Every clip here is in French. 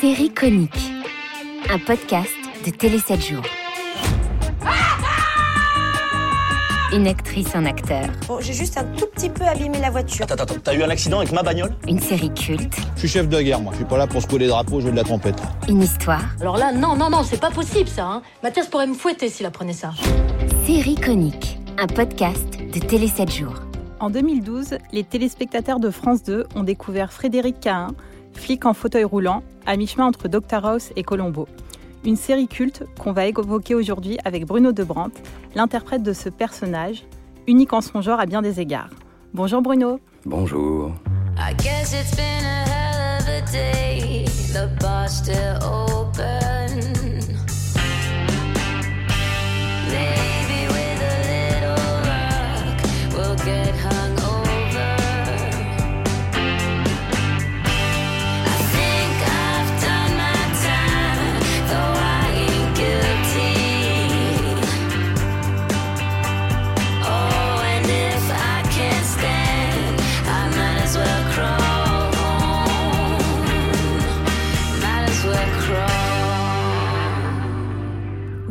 Série conique, un podcast de Télé 7 jours. Une actrice, un acteur, Bon, j'ai juste un tout petit peu abîmé la voiture. Attends, attends, t'as eu un accident avec ma bagnole? Une série culte, Je suis chef de guerre, moi. Je suis pas là pour secouer les drapeaux, jouer de la trompette. une histoire. Alors là, non, non, non, c'est pas possible ça. Hein. Mathias pourrait me fouetter s'il apprenait ça. Série conique, un podcast de Télé 7 jours. En 2012, les téléspectateurs de France 2 ont découvert Frédéric Cahin, flic en fauteuil roulant, à mi-chemin entre Dr House et Colombo. Une série culte qu'on va évoquer aujourd'hui avec Bruno Debrandt, l'interprète de ce personnage, unique en son genre à bien des égards. Bonjour Bruno. Bonjour. I guess it's been a hell of a day. The bar's still open.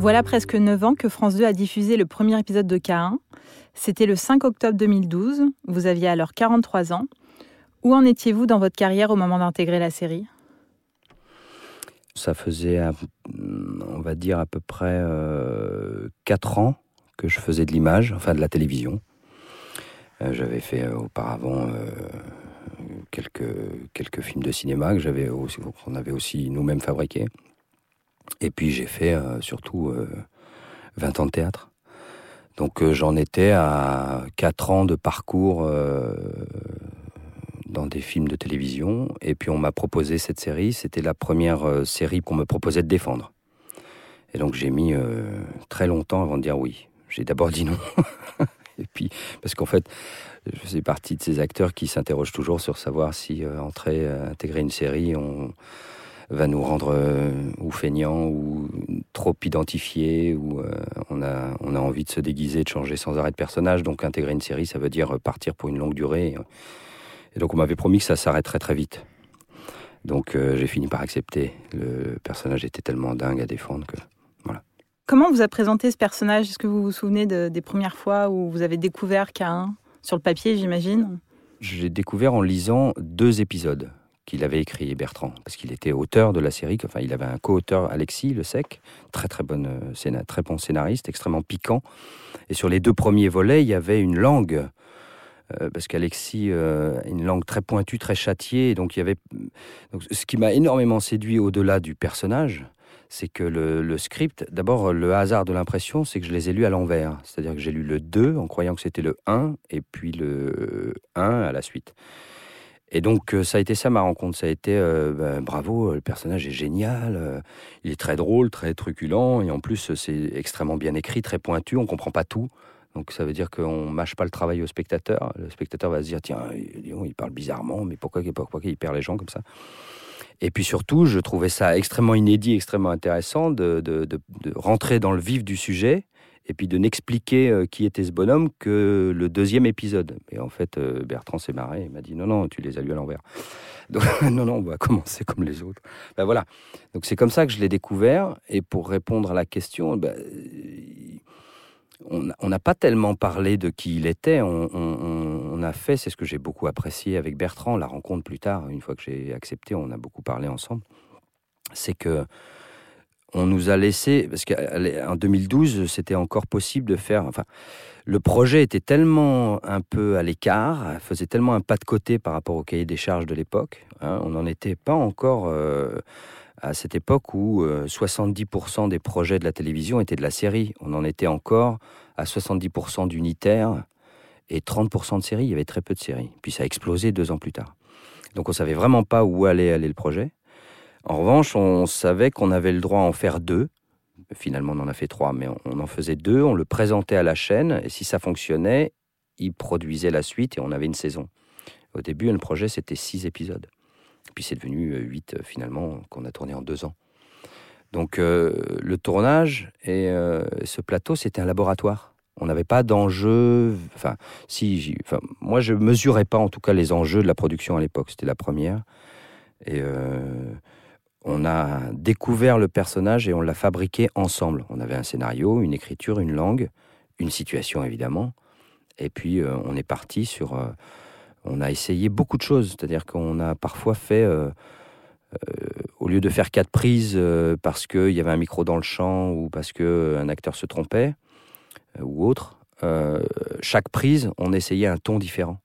Voilà presque 9 ans que France 2 a diffusé le premier épisode de K1. C'était le 5 octobre 2012. Vous aviez alors 43 ans. Où en étiez-vous dans votre carrière au moment d'intégrer la série? Ça faisait, on va dire, à peu près 4 ans que je faisais de l'image, enfin de la télévision. Euh, j'avais fait euh, auparavant euh, quelques, films de cinéma que j'avais qu'on avait aussi nous-mêmes fabriqués. Et puis j'ai fait euh, surtout euh, 20 ans de théâtre. Donc euh, j'en étais à 4 ans de parcours euh, dans des films de télévision. Et puis on m'a proposé cette série. C'était la première euh, série qu'on me proposait de défendre. Et donc j'ai mis euh, très longtemps avant de dire oui. J'ai d'abord dit non. et puis, parce qu'en fait, je fais partie de ces acteurs qui s'interrogent toujours sur savoir si euh, entrer, euh, intégrer une série, va nous rendre euh, ou feignants ou trop identifiés ou euh, on, a, on a envie de se déguiser, de changer sans arrêt de personnage. Donc intégrer une série, ça veut dire partir pour une longue durée. Et donc on m'avait promis que ça s'arrêterait très vite. Donc euh, j'ai fini par accepter. Le personnage était tellement dingue à défendre que Comment vous a présenté ce personnage? Est-ce que vous vous souvenez de- des premières fois où vous avez découvert K1 Sur le papier, j'imagine? J'ai découvert en lisant deux épisodes qu'il avait écrits, Bertrand, parce qu'il était auteur de la série. Enfin, il avait un co-auteur, Alexis Le Sec, très très, bonne, euh, bon scénariste, extrêmement piquant. Et sur les deux premiers volets, il y avait une langue, euh, parce qu'Alexis euh, une langue très pointue, très châtiée. Donc, il y avait. Ce qui m'a énormément séduit au-delà du personnage, c'est que le, le script, d'abord, le hasard de l'impression, c'est que je les ai lus à l'envers. C'est-à-dire que j'ai lu le 2 en croyant que c'était le 1, et puis le 1 à la suite. Et donc, euh, ça a été ça ma rencontre. Ça a été euh, ben, bravo, le personnage est génial, euh, il est très drôle, très truculent, et en plus, c'est extrêmement bien écrit, très pointu, on comprend pas tout. Donc, ça veut dire qu'on mâche pas le travail au spectateur. Le spectateur va se dire tiens, il parle bizarrement, mais pourquoi, pourquoi il perd les gens comme ça? Et puis surtout, je trouvais ça extrêmement inédit, extrêmement intéressant de- de rentrer dans le vif du sujet et puis de n'expliquer euh, qui était ce bonhomme que le deuxième épisode. Et en fait, euh, Bertrand s'est marré et m'a dit non, non, tu les as lus à l'envers. Donc, non, non, on va commencer comme les autres. Ben voilà. Donc c'est comme ça que je l'ai découvert. Et pour répondre à la question, ben, on n'a pas tellement parlé de qui il était. On a fait, c'est ce que j'ai beaucoup apprécié avec Bertrand, la rencontre plus tard, une fois que j'ai accepté, on a beaucoup parlé ensemble. C'est que on nous a laissé, parce qu'en 2012, c'était encore possible de faire. Enfin, le projet était tellement un peu à l'écart, faisait tellement un pas de côté par rapport au cahier des charges de l'époque. hein, on n'en était pas encore euh, à cette époque où euh, 70% des projets de la télévision étaient de la série. On en était encore à 70% d'unitaires et 30% de séries. Il y avait très peu de séries. Puis ça a explosé deux ans plus tard. Donc on savait vraiment pas où allait aller le projet. En revanche, on savait qu'on avait le droit à en faire deux. Finalement, on en a fait trois, mais on, en faisait deux. On le présentait à la chaîne, et si ça fonctionnait, ils produisaient la suite, et on avait une saison. Au début, le projet, c'était six épisodes. Puis c'est devenu euh, huit, euh, finalement, qu'on a tourné en deux ans. Donc euh, le tournage et ce plateau, c'était un laboratoire. On n'avait pas d'enjeu. Enfin, si, moi, je mesurais pas en tout cas les enjeux de la production à l'époque. C'était la première. Et on a découvert le personnage et on l'a fabriqué ensemble. On avait un scénario, une écriture, une langue, une situation évidemment. Et puis euh, on est parti sur. euh, on a essayé beaucoup de choses. C'est-à-dire qu'on a parfois fait. euh, au lieu de faire quatre prises parce qu'il y avait un micro dans le champ ou parce qu'un acteur se trompait ou autre, chaque prise, on essayait un ton différent.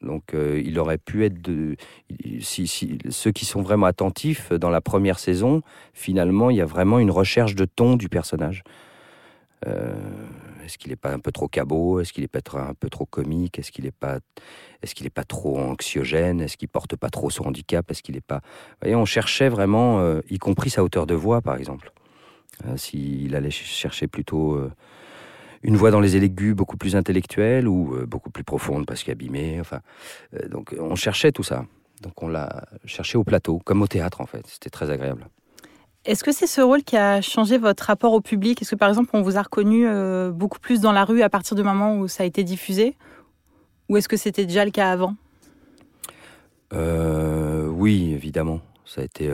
Donc euh, il aurait pu être de... Si, ceux qui sont vraiment attentifs dans la première saison, finalement, il y a vraiment une recherche de ton du personnage. Euh, est-ce qu'il n'est pas un peu trop cabot? Est-ce qu'il n'est pas un peu trop comique? Est-ce qu'il n'est pas, est-ce pas trop anxiogène? Est-ce qu'il porte pas trop son handicap? Est-ce qu'il n'est pas Vous voyez, on cherchait vraiment, euh, y compris sa hauteur de voix, par exemple. Euh, S'il allait ch- chercher plutôt euh, une voix dans les aigus beaucoup plus intellectuelle ou euh, beaucoup plus profonde parce qu'abîmée. Enfin, euh, donc on cherchait tout ça. Donc on l'a cherché au plateau, comme au théâtre en fait. C'était très agréable. Est-ce que c'est ce rôle qui a changé votre rapport au public? Est-ce que par exemple on vous a reconnu euh, beaucoup plus dans la rue à partir du moment où ça a été diffusé? Ou est-ce que c'était déjà le cas avant? Oui, évidemment. Ça a été,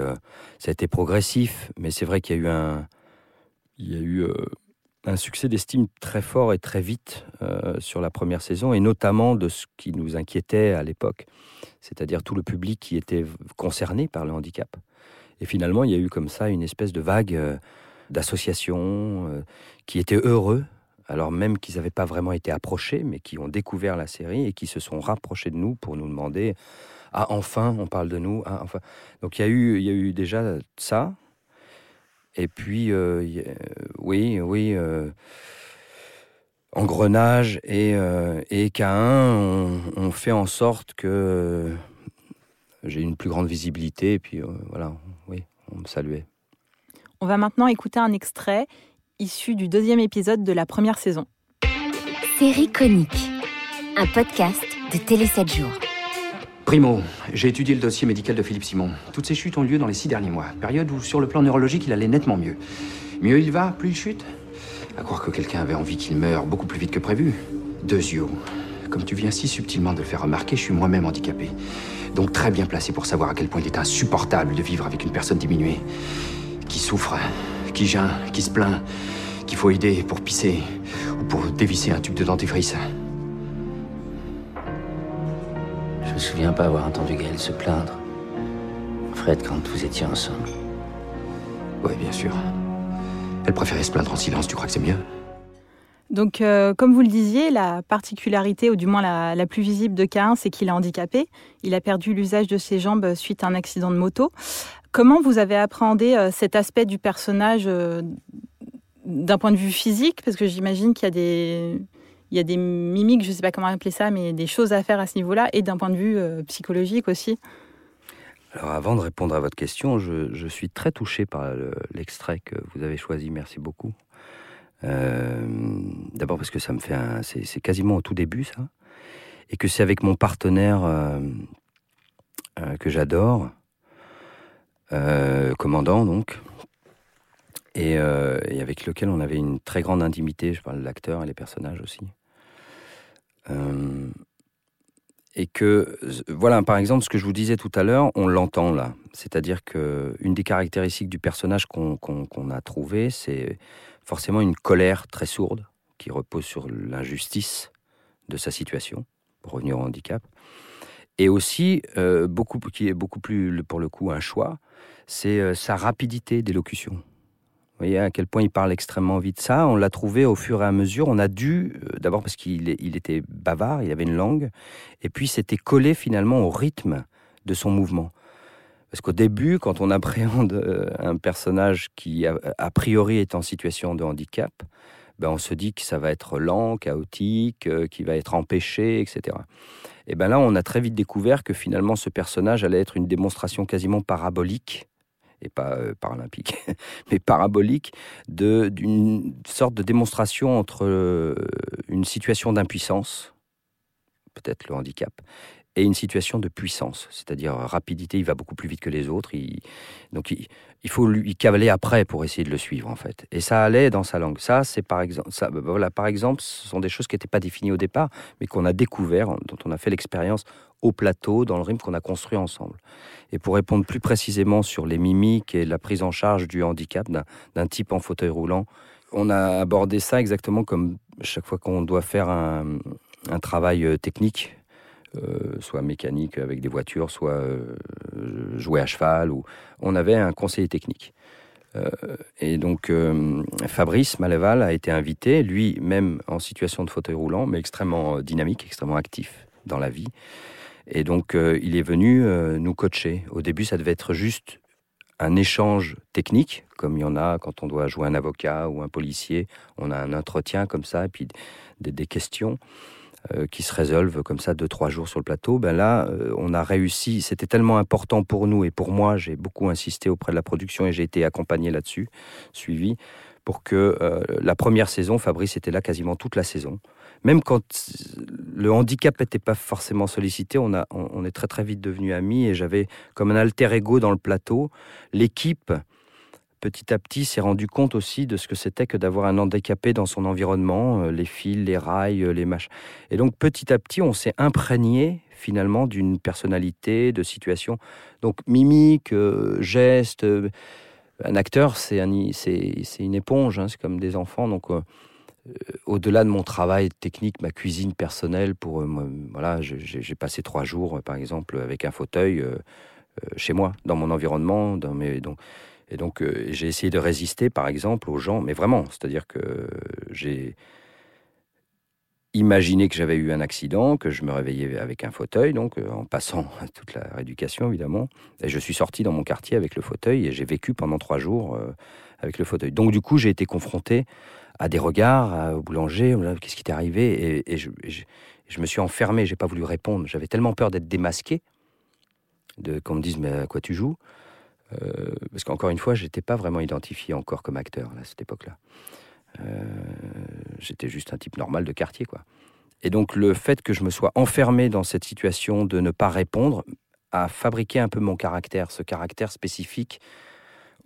ça a été progressif, mais c'est vrai qu'il y a eu un, il y a eu un succès d'estime très fort et très vite euh, sur la première saison, et notamment de ce qui nous inquiétait à l'époque, c'est-à-dire tout le public qui était concerné par le handicap. Et finalement, il y a eu comme ça une espèce de vague euh, d'associations euh, qui étaient heureux, alors même qu'ils n'avaient pas vraiment été approchés, mais qui ont découvert la série et qui se sont rapprochés de nous pour nous demander ah enfin on parle de nous ah, enfin donc a il y a eu déjà ça et puis euh, a- oui oui euh, Engrenage et euh, et K1 ont, ont fait en sorte que euh, j'ai une plus grande visibilité et puis euh, voilà oui on me saluait On va maintenant écouter un extrait issu du deuxième épisode de la première saison. Série conique, un podcast de Télé 7 jours. Primo, j'ai étudié le dossier médical de Philippe Simon. Toutes ces chutes ont lieu dans les six derniers mois, période où, sur le plan neurologique, il allait nettement mieux. Mieux il va, plus il chute? À croire que quelqu'un avait envie qu'il meure beaucoup plus vite que prévu. Deux yeux. Comme tu viens si subtilement de le faire remarquer, je suis moi-même handicapé. Donc très bien placé pour savoir à quel point il est insupportable de vivre avec une personne diminuée. Qui souffre, qui geint, qui se plaint, qu'il faut aider pour pisser ou pour dévisser un tube de dentifrice. Souviens pas avoir entendu Gaël se plaindre. Fred, quand vous étiez ensemble. Oui, bien sûr. Elle préférait se plaindre en silence, tu crois que c'est mieux? Donc, euh, comme vous le disiez, la particularité, ou du moins la, la plus visible de K1, c'est qu'il est handicapé. Il a perdu l'usage de ses jambes suite à un accident de moto. Comment vous avez appréhendé euh, cet aspect du personnage euh, d'un point de vue physique? Parce que j'imagine qu'il y a des... Il y a des mimiques, je ne sais pas comment appeler ça, mais des choses à faire à ce niveau-là, et d'un point de vue euh, psychologique aussi. alors avant de répondre à votre question je, suis très touché par le- l'extrait que vous avez choisi merci beaucoup Euh, d'abord parce que ça me fait c'est quasiment au tout début ça et que c'est avec mon partenaire euh, que j'adore, commandant donc, et avec lequel on avait une très grande intimité. Je parle de l'acteur et les personnages aussi. Euh, et que, voilà, par exemple, ce que je vous disais tout à l'heure, on l'entend là. C'est-à-dire que une des caractéristiques du personnage qu'on a trouvé, c'est forcément une colère très sourde qui repose sur l'injustice de sa situation, pour revenir au handicap. Et aussi, euh, beaucoup, qui est beaucoup plus, pour le coup, un choix, c'est euh, sa rapidité d'élocution. Vous voyez à quel point il parle extrêmement vite. Ça, on l'a trouvé au fur et à mesure. On a dû, euh, d'abord parce qu'il était bavard, il avait une langue, et puis c'était collé finalement au rythme de son mouvement. Parce qu'au début, quand on appréhende euh, un personnage qui, a, priori, est en situation de handicap, ben on se dit que ça va être lent, chaotique, euh, qu'il va être empêché, etc. Et ben là, on a très vite découvert que finalement, ce personnage allait être une démonstration quasiment parabolique pas euh, paralympique, mais parabolique, d'une sorte de démonstration entre euh, une situation d'impuissance, peut-être le handicap, et une situation de puissance, c'est-à-dire euh, rapidité, il va beaucoup plus vite que les autres, donc il, il faut lui cavaler après pour essayer de le suivre en fait. Et ça allait dans sa langue. Ça, c'est par exemple, bah, voilà, par exemple, ce sont des choses qui n'étaient pas définies au départ, mais qu'on a découvert, dont on a fait l'expérience au plateau, dans le rythme qu'on a construit ensemble. Et pour répondre plus précisément sur les mimiques et la prise en charge du handicap d'un- type en fauteuil roulant, on a abordé ça exactement comme chaque fois qu'on doit faire un, travail euh, technique, euh, soit mécanique avec des voitures, soit euh, jouer à cheval, ou on avait un conseiller technique. Euh, et donc Fabrice Maléval a été invité, lui même en situation de fauteuil roulant, mais extrêmement dynamique, extrêmement actif dans la vie. Et donc euh, il est venu euh, nous coacher. Au début, ça devait être juste un échange technique, comme il y en a quand on doit jouer un avocat ou un policier. On a un entretien comme ça, et puis des, questions euh, qui se résolvent comme ça deux, trois jours sur le plateau. Ben là, on a réussi. C'était tellement important pour nous et pour moi. J'ai beaucoup insisté auprès de la production et j'ai été accompagné là-dessus, suivi, pour que la première saison, Fabrice était là quasiment toute la saison. Même quand le handicap n'était pas forcément sollicité, on, a, on, est très très vite devenus amis et j'avais comme un alter ego dans le plateau. L'équipe, petit à petit, s'est rendu compte aussi de ce que c'était que d'avoir un handicapé dans son environnement, euh, les fils, les rails, euh, les machins. Et donc petit à petit, on s'est imprégné finalement d'une personnalité, de situation. Donc mimique, euh, geste. euh, un acteur, c'est un- une éponge, hein, c'est comme des enfants. Donc au-delà de mon travail technique, ma cuisine personnelle, pour euh, moi, voilà, j'ai passé trois jours, euh, par exemple, avec un fauteuil euh, euh, chez moi, dans mon environnement, dans mes donc et donc euh, j'ai essayé de résister, par exemple, aux gens, mais vraiment, c'est-à-dire que j'ai imaginé que j'avais eu un accident, que je me réveillais avec un fauteuil, donc euh, en passant toute la rééducation évidemment, et je suis sorti dans mon quartier avec le fauteuil et j'ai vécu pendant trois jours euh, avec le fauteuil. Donc du coup, j'ai été confronté à des regards, au boulanger, qu'est-ce qui t'est arrivé Et, je me suis enfermé, j'ai pas voulu répondre. J'avais tellement peur d'être démasqué, de qu'on me dise mais à quoi tu joues Euh, Parce qu'encore une fois, j'étais pas vraiment identifié encore comme acteur à cette époque-là. Euh, J'étais juste un type normal de quartier, quoi. Et donc le fait que je me sois enfermé dans cette situation de ne pas répondre a fabriqué un peu mon caractère, ce caractère spécifique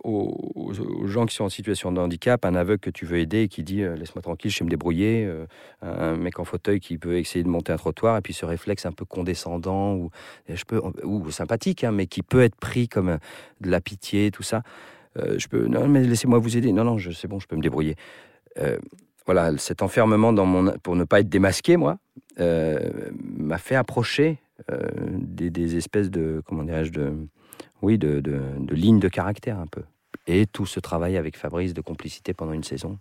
aux, gens qui sont en situation de handicap, un aveugle que tu veux aider et qui dit euh, laisse-moi tranquille, je sais me débrouiller, euh, un mec en fauteuil qui peut essayer de monter un trottoir et puis ce réflexe un peu condescendant ou sympathique, hein, mais qui peut être pris comme euh, de la pitié, tout ça. Je peux non mais laissez-moi vous aider. Non non, c'est bon, je peux me débrouiller. Voilà, cet enfermement pour ne pas être démasqué, moi, m'a fait approcher des, des espèces de comment dirais-je de oui de, de, de lignes de caractère un peu. Et tout ce travail avec Fabrice de complicité pendant une saison.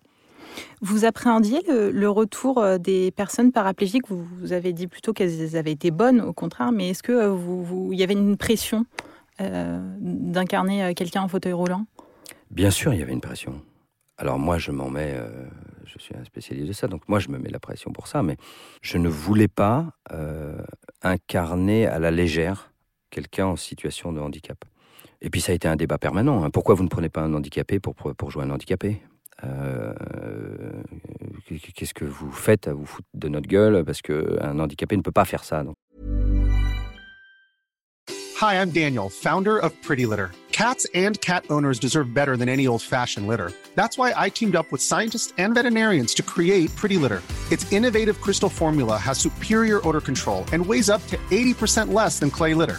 Vous appréhendiez le, le retour euh, des personnes paraplégiques? Vous, vous avez dit plutôt qu'elles avaient été bonnes, au contraire, mais est-ce que euh, vous, vous- il y avait une pression euh, d'incarner quelqu'un en fauteuil roulant? Bien sûr, il y avait une pression. Alors moi, je m'en mets, euh, je suis un spécialiste de ça, donc moi, je me mets la pression pour ça, mais je ne voulais pas euh, incarner à la légère quelqu'un en situation de handicap. Et puis ça a été un débat permanent. hein. Pourquoi vous ne prenez pas un handicapé pour, pour, jouer un handicapé? Euh, Qu'est-ce que vous faites à vous foutre de notre gueule? Parce qu'un handicapé ne peut pas faire ça. donc. Hi, I'm Daniel, founder of Pretty Litter. Cats and cat owners deserve better than any old fashioned litter. That's why I teamed up with scientists and veterinarians to create Pretty Litter. Its innovative crystal formula has superior odor control and weighs up to 80% less than clay litter.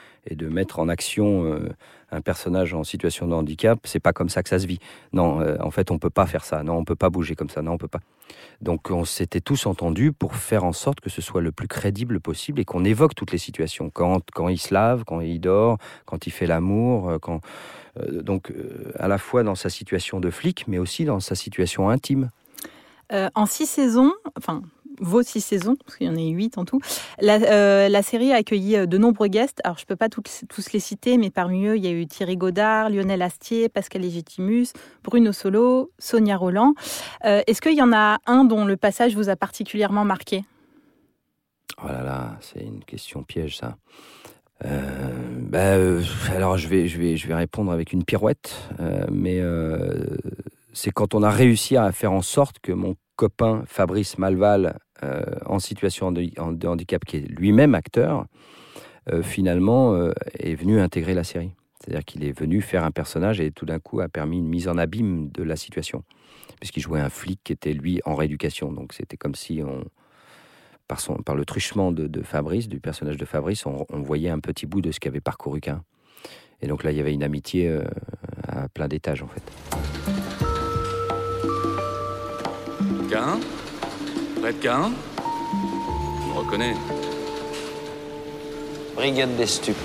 et de mettre en action euh, un personnage en situation de handicap. C'est pas comme ça que ça se vit. Non, euh, en fait, on peut pas faire ça. Non, on peut pas bouger comme ça. Non, on peut pas. Donc, on s'était tous entendus pour faire en sorte que ce soit le plus crédible possible et qu'on évoque toutes les situations. Quand, quand il se lave, quand il dort, quand il fait l'amour, euh, quand donc à la fois dans sa situation de flic, mais aussi dans sa situation intime. En six saisons, enfin vos six saisons, parce qu'il y en a huit en tout, la, euh, la série a accueilli euh, de nombreux guests. Alors je ne peux pas tous, les citer, mais parmi eux, il y a eu Thierry Godard, Lionel Astier, Pascal Légitimus, Bruno Solo, Sonia Roland. Euh, Est-ce qu'il y en a un dont le passage vous a particulièrement marqué? Oh là là, c'est une question piège ça. Bah, alors je vais, je, vais, je vais répondre avec une pirouette, mais c'est quand on a réussi à faire en sorte que mon copain Fabrice Malval, euh, en situation de, handicap, qui est lui-même acteur, euh, finalement euh, est venu intégrer la série. C'est-à-dire qu'il est venu faire un personnage et tout d'un coup a permis une mise en abîme de la situation, puisqu'il jouait un flic qui était lui en rééducation. Donc c'était comme si on, par, le truchement de, Fabrice, du personnage de Fabrice, on, on voyait un petit bout de ce qu'avait parcouru qu'un. Et donc là, il y avait une amitié à plein d'étages, en fait. Cain Cain Je me reconnais. Brigade des stupes.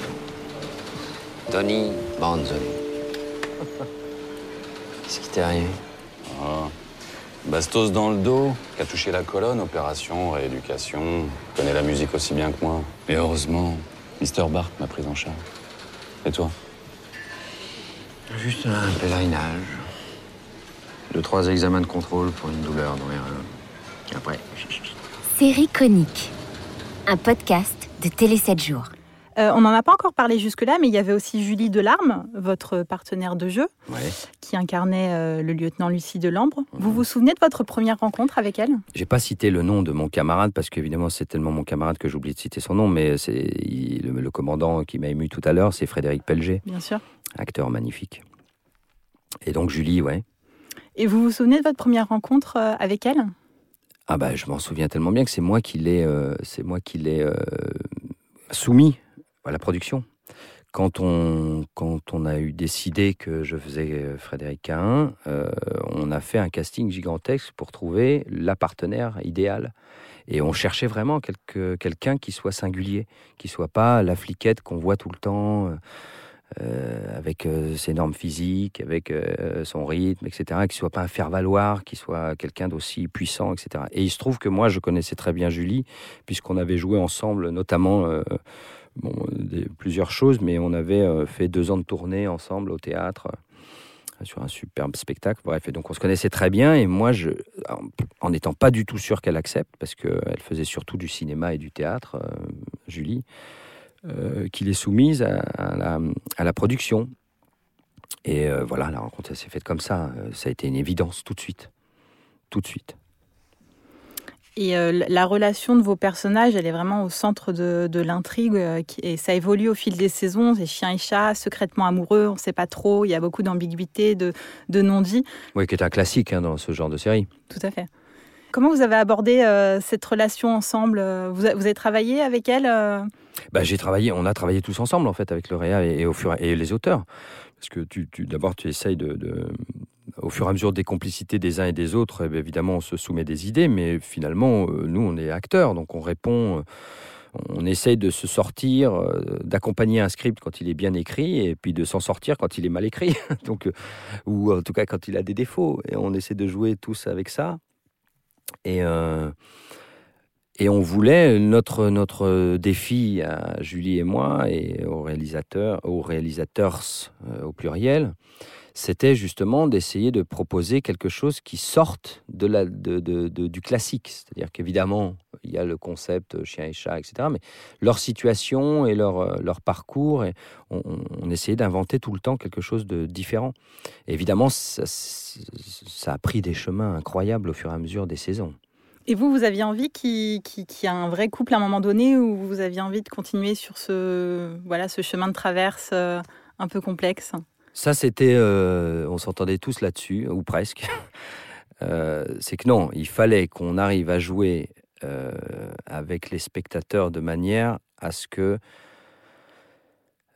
Tony Manzoni. Qu'est-ce qui t'est arrivé Ah. Bastos dans le dos, qui a touché la colonne, opération, rééducation. Connaît la musique aussi bien que moi. Et heureusement, Mr. Bart m'a pris en charge. Et toi? Juste un pèlerinage. Trois examens de contrôle pour une douleur dans les reins. Et Après, Série chronique. Un podcast de Télé 7 jours. Euh, On n'en a pas encore parlé jusque-là, mais il y avait aussi Julie Delarme, votre partenaire de jeu, Ouais. qui incarnait euh, le lieutenant Lucie Delambre. Vous vous souvenez de votre première rencontre avec elle? J'ai pas cité le nom de mon camarade parce qu'évidemment c'est tellement mon camarade que j'oublie de citer son nom, mais c'est le, le commandant qui m'a ému tout à l'heure, c'est Frédéric Pelger, Bien sûr. acteur magnifique. Et donc Julie, ouais. Et vous vous souvenez de votre première rencontre euh, avec elle? Ah bah je m'en souviens tellement bien que c'est moi qui l'ai, euh, c'est moi qui l'ai euh, soumis à la production. Quand on, quand on a eu décidé que je faisais Frédéric Cahin, on a fait un casting gigantesque pour trouver la partenaire idéale. Et on cherchait vraiment quelqu'un qui soit singulier, qui soit pas la fliquette qu'on voit tout le temps, euh, avec euh, ses normes physiques, avec euh, son rythme, etc., qui soit pas un faire-valoir, qui soit quelqu'un d'aussi puissant, etc. Et il se trouve que moi, je connaissais très bien Julie, puisqu'on avait joué ensemble, notamment plusieurs choses, mais on avait fait deux ans de tournée ensemble au théâtre sur un superbe spectacle. Bref, et donc on se connaissait très bien. Et moi, en- n'étant pas du tout sûr qu'elle accepte, parce qu'elle faisait surtout du cinéma et du théâtre, Julie, euh, qu'il est soumise à, à la, à la production. Et euh, voilà, la rencontre s'est faite comme ça. Euh, Ça a été une évidence tout de suite. Tout de suite. Et euh, la relation de vos personnages, elle est vraiment au centre de, de l'intrigue. euh, et ça évolue au fil des saisons. C'est chien et chat, secrètement amoureux, on ne sait pas trop. Il y a beaucoup d'ambiguïté, de, de non-dits. Oui, qui est un classique hein, dans ce genre de série. Tout à fait. Comment vous avez abordé euh, cette relation ensemble? Vous, a- vous avez travaillé avec elle Bah, j'ai travaillé, on a travaillé tous ensemble en fait avec le Réa et, au fur et les auteurs, parce que tu, d'abord tu essayes de, au fur et à mesure des complicités des uns et des autres, eh évidemment on se soumet des idées, mais finalement euh, nous on est acteurs, donc on répond, euh, on essaye de se sortir, euh, d'accompagner un script quand il est bien écrit et puis de s'en sortir quand il est mal écrit, donc ou en tout cas quand il a des défauts, et on essaie de jouer tous avec ça. Et et on voulait, notre, notre défi à Julie et moi, et aux réalisateurs, aux réalisateurs euh, au pluriel, c'était justement d'essayer de proposer quelque chose qui sorte de la, de, de- du classique. C'est-à-dire qu'évidemment, il y a le concept chien et chat, etc. Mais leur situation et leur, euh, leur parcours, et on, essayait d'inventer tout le temps quelque chose de différent. Évidemment, ça, ça a pris des chemins incroyables au fur et à mesure des saisons. Et vous, vous aviez envie qu'il qu'il- qu'il y ait un vrai couple à un moment donné ou vous aviez envie de continuer sur ce, voilà, ce chemin de traverse euh, un peu complexe? Ça, c'était. euh, on s'entendait tous là-dessus, ou presque. Euh, c'est que non, il fallait qu'on arrive à jouer avec les spectateurs de manière à ce que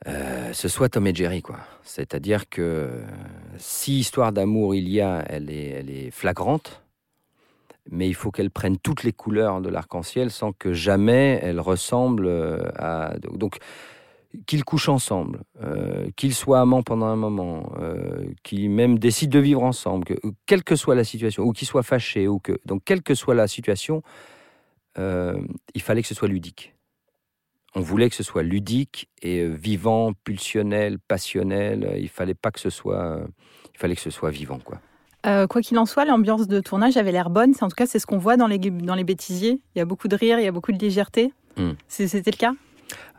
ce soit Tom et Jerry, quoi. C'est-à-dire que si histoire d'amour il y a, elle est, elle est flagrante, mais il faut qu'elle prenne toutes les couleurs de l'arc-en-ciel sans que jamais elle ressemble euh, à. Donc, qu'ils couchent ensemble, euh, qu'ils soient amants pendant un moment, euh, qu'ils même décident de vivre ensemble, que, quelle que soit la situation, ou qu'ils soient fâchés, ou que donc quelle que soit la situation, il fallait que ce soit ludique. On voulait que ce soit ludique et vivant, pulsionnel, passionnel. Il fallait pas que ce soit, il fallait que ce soit vivant, quoi. Euh, quoi qu'il en soit, l'ambiance de tournage avait l'air bonne. En tout cas, c'est ce qu'on voit dans les, dans les bêtisiers. Il y a beaucoup de rire, il y a beaucoup de légèreté. C'est- C'était le cas?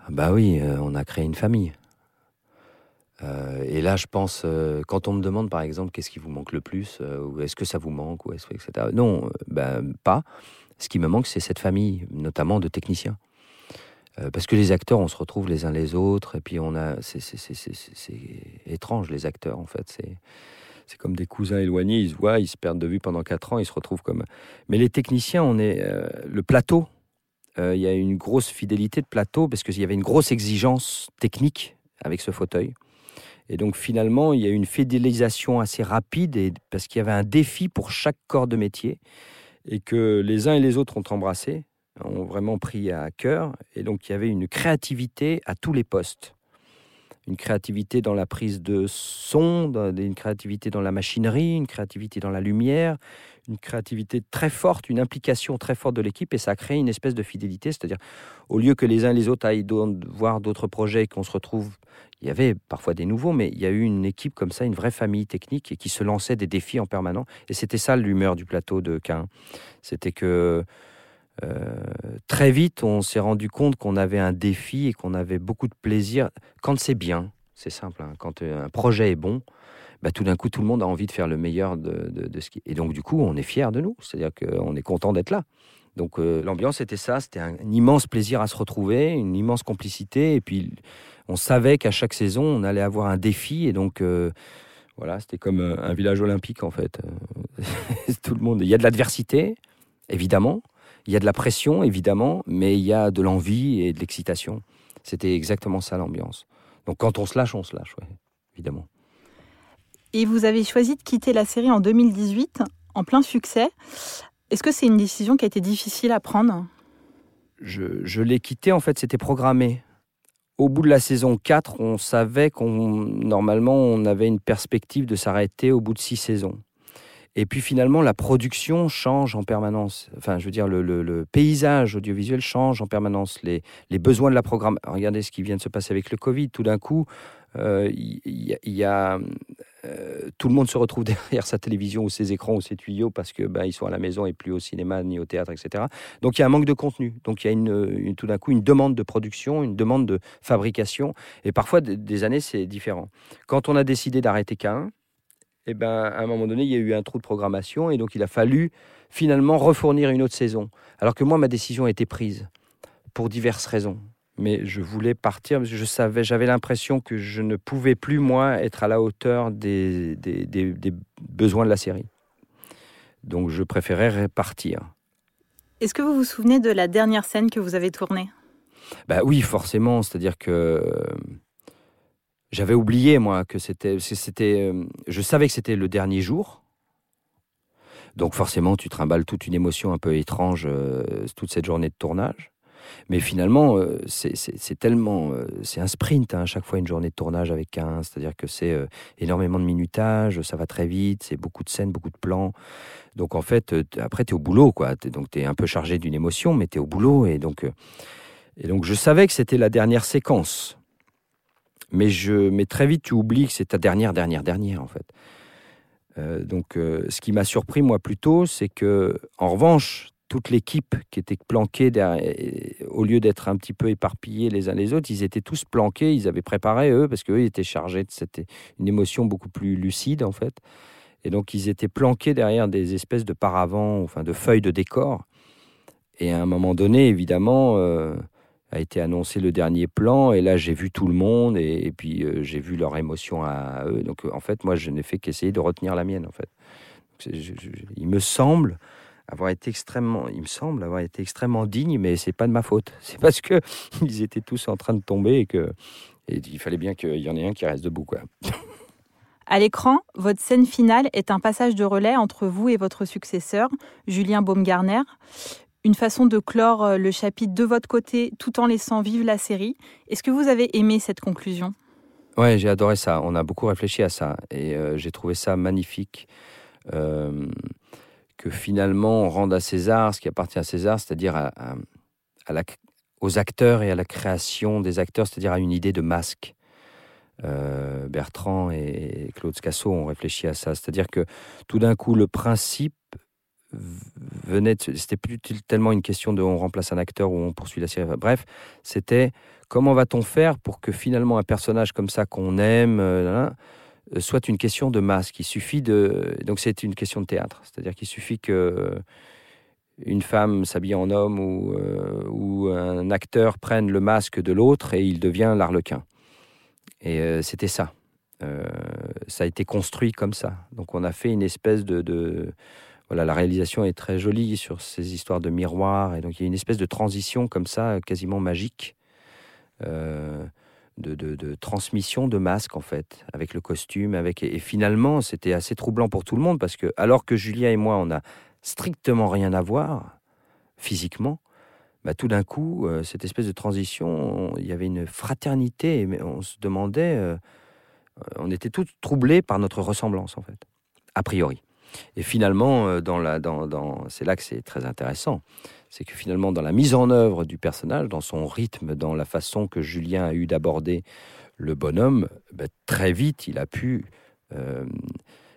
Ah Bah oui, euh, on a créé une famille. Euh, et là, je pense, quand on me demande par exemple qu'est-ce qui vous manque le plus, ou est-ce que ça vous manque, ou est-ce que, etc. Non, ben, pas. Ce qui me manque, c'est cette famille, notamment de techniciens. Parce que les acteurs, on se retrouve les uns les autres, et puis on a, c'est, étrange les acteurs en fait. C'est, c'est comme des cousins éloignés, ils se voient, ils se perdent de vue pendant quatre ans, ils se retrouvent comme. Mais les techniciens, on est euh, le plateau. euh, Il y a une grosse fidélité de plateau parce qu'il y avait une grosse exigence technique avec ce fauteuil. Et donc finalement, il y a eu une fidélisation assez rapide parce qu'il y avait un défi pour chaque corps de métier et que les uns et les autres ont embrassé, ont vraiment pris à cœur. Et donc il y avait une créativité à tous les postes. Une créativité dans la prise de son, une créativité dans la machinerie, une créativité dans la lumière, une créativité très forte, une implication très forte de l'équipe et ça a créé une espèce de fidélité. C'est-à-dire, au lieu que les uns et les autres aillent voir d'autres projets et qu'on se retrouve, il y avait parfois des nouveaux, mais il y a eu une équipe comme ça, une vraie famille technique et qui se lançait des défis en permanence. Et c'était ça l'humeur du plateau de Cain. C'était que euh, très vite, on s'est rendu compte qu'on avait un défi et qu'on avait beaucoup de plaisir. Quand c'est bien, c'est simple, hein, quand euh, un projet est bon, bah, tout d'un coup, tout le monde a envie de faire le meilleur de, ce qui. Et donc, du coup, on est fiers de nous. C'est-à-dire qu'on est content d'être là. Donc, euh, l'ambiance était ça. C'était un, immense plaisir à se retrouver, une immense complicité. Et puis, on savait qu'à chaque saison, on allait avoir un défi. Et donc, voilà, c'était comme un village olympique, en fait. Tout le monde. Il y a de l'adversité, évidemment. Il y a de la pression, évidemment. Mais il y a de l'envie et de l'excitation. C'était exactement ça, l'ambiance. Donc, quand on se lâche, on se lâche, ouais, évidemment. Et vous avez choisi de quitter la série en 2018, en plein succès. Est-ce que c'est une décision qui a été difficile à prendre? Je, je l'ai quitté, en fait, c'était programmé. Au bout de la saison 4, on savait qu'on normalement on avait une perspective de s'arrêter au bout de six saisons. Et puis finalement, la production change en permanence. Enfin, je veux dire, le, paysage audiovisuel change en permanence. Les, besoins de la programme. Regardez ce qui vient de se passer avec le Covid. Tout d'un coup, euh, il il y a euh, tout le monde se retrouve derrière sa télévision ou ses écrans ou ses tuyaux parce que ben, ils sont à la maison et plus au cinéma ni au théâtre, etc. Donc il y a un manque de contenu. Donc il y a tout d'un coup une demande de production, une demande de fabrication. Et parfois des années c'est différent. Quand on a décidé d'arrêter K1, eh ben, à un moment donné, il y a eu un trou de programmation et donc il a fallu finalement refournir une autre saison. Alors que moi, ma décision a été prise pour diverses raisons. Mais je voulais partir parce que je savais, j'avais l'impression que je ne pouvais plus, moi, être à la hauteur des, des, des- des besoins de la série. Donc je préférais partir. Est-ce que vous vous souvenez de la dernière scène que vous avez tournée? Bah oui, forcément. C'est-à-dire que euh, j'avais oublié moi que c'était, c'était, euh, je savais que c'était le dernier jour. Donc forcément, tu trimbales toute une émotion un peu étrange euh, toute cette journée de tournage. Mais finalement, euh, c'est tellement, c'est un sprint hein, à chaque fois une journée de tournage avec un, c'est-à-dire que c'est énormément de minutage, ça va très vite, c'est beaucoup de scènes, beaucoup de plans. Donc en fait, après tu es au boulot quoi. Donc tu es un peu chargé d'une émotion, mais tu es au boulot et donc et donc je savais que c'était la dernière séquence. Mais, je, mais très vite, tu oublies que c'est ta dernière, dernière, dernière, en fait. Euh, donc, euh, ce qui m'a surpris, moi, plutôt, c'est que, en revanche, toute l'équipe qui était planquée, au lieu d'être un petit peu éparpillés les uns les autres, ils étaient tous planqués, ils avaient préparé, eux, parce qu'eux, ils étaient chargés de cette, une émotion beaucoup plus lucide, en fait. Et donc, ils étaient planqués derrière des espèces de paravents, enfin, de feuilles de décor. Et à un moment donné, évidemment, euh, a été annoncé le dernier plan, et là j'ai vu tout le monde, et, puis euh, j'ai vu leur émotion à eux. Donc euh, en fait, moi je n'ai fait qu'essayer de retenir la mienne. En fait, il me semble avoir été extrêmement, il me semble avoir été extrêmement digne, mais c'est pas de ma faute. C'est parce que ils étaient tous en train de tomber et que et il fallait bien qu'il y en ait un qui reste debout, quoi. À l'écran, votre scène finale est un passage de relais entre vous et votre successeur, Julien Baumgartner. Une façon de clore euh, le chapitre de votre côté tout en laissant vivre la série. Est-ce que vous avez aimé cette conclusion? Ouais, j'ai adoré ça. On a beaucoup réfléchi à ça et euh, j'ai trouvé ça magnifique. Euh, que finalement on rende à César ce qui appartient à César, c'est-à-dire à, la- aux acteurs et à la création des acteurs, c'est-à-dire à une idée de masque. Bertrand et Claude Scasso ont réfléchi à ça, c'est-à-dire que tout d'un coup le principe c'était plus tellement une question de on remplace un acteur ou on poursuit la série. Bref, c'était comment va-t-on faire pour que finalement un personnage comme ça qu'on aime euh, euh, soit une question de masque. Il suffit de. Donc c'est une question de théâtre. C'est-à-dire qu'il suffit que euh, une femme s'habille en homme ou, ou un acteur prenne le masque de l'autre et il devient l'arlequin. Et c'était ça. Ça a été construit comme ça. Donc on a fait une espèce de- la réalisation est très jolie sur ces histoires de miroirs et donc il y a une espèce de transition comme ça, quasiment magique. Euh, de, transmission de masques en fait, avec le costume, avec et finalement c'était assez troublant pour tout le monde parce que alors que Julien et moi on a strictement rien à voir physiquement, bah, tout d'un coup euh, cette espèce de transition, on- il y avait une fraternité, mais on se demandait, euh, on était tous troublés par notre ressemblance en fait, a priori. Et finalement, euh, dans la, dans, dans, c'est là que c'est très intéressant. C'est que finalement, dans la mise en œuvre du personnage, dans son rythme, dans la façon que Julien a eu d'aborder le bonhomme, ben, très vite, il a pu euh,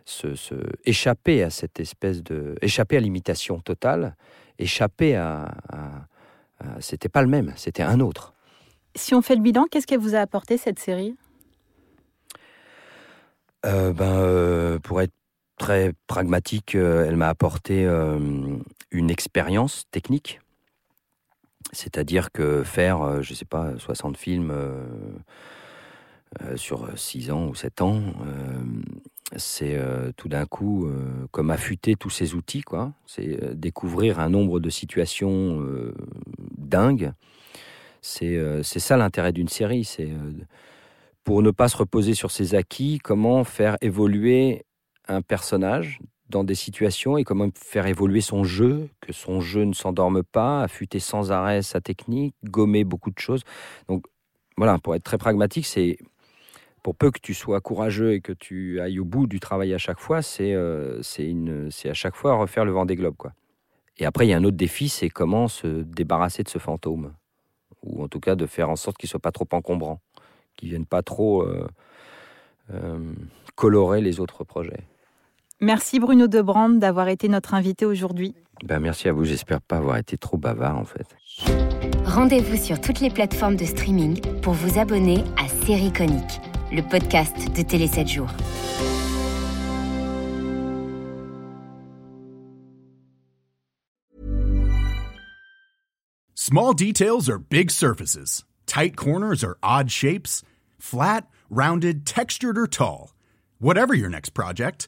se, se- échapper à cette espèce de. échapper à l'imitation totale, échapper à. à- à- c'était pas le même, c'était un autre. Si on fait le bilan, qu'est-ce qu'elle vous a apporté cette série? Euh, ben, euh, pour être très pragmatique, euh, elle m'a apporté euh, une expérience technique. C'est-à-dire que faire, euh, je sais pas, 60 films sur 6 ans ou 7 ans, c'est tout d'un coup comme affûter tous ces outils, quoi. C'est découvrir un nombre de situations dingues. C'est ça l'intérêt d'une série, c'est pour ne pas se reposer sur ses acquis, comment faire évoluer un personnage dans des situations et comment faire évoluer son jeu, que son jeu ne s'endorme pas, affûter sans arrêt sa technique, gommer beaucoup de choses. Donc voilà, pour être très pragmatique, c'est pour peu que tu sois courageux et que tu ailles au bout du travail à chaque fois, c'est euh, à chaque fois refaire le vent des globes quoi. Et après il y a un autre défi, c'est comment se débarrasser de ce fantôme ou en tout cas de faire en sorte qu'il soit pas trop encombrant, qu'il vienne pas trop euh, euh, colorer les autres projets. Merci Bruno Debrand d'avoir été notre invité aujourd'hui. Ben, merci à vous, j'espère pas avoir été trop bavard en fait. Rendez-vous sur toutes les plateformes de streaming pour vous abonner à Série Conique, le podcast de Télé 7 jours. Small details are big surfaces. Tight corners are odd shapes. Flat, rounded, textured, or tall. Whatever your next project,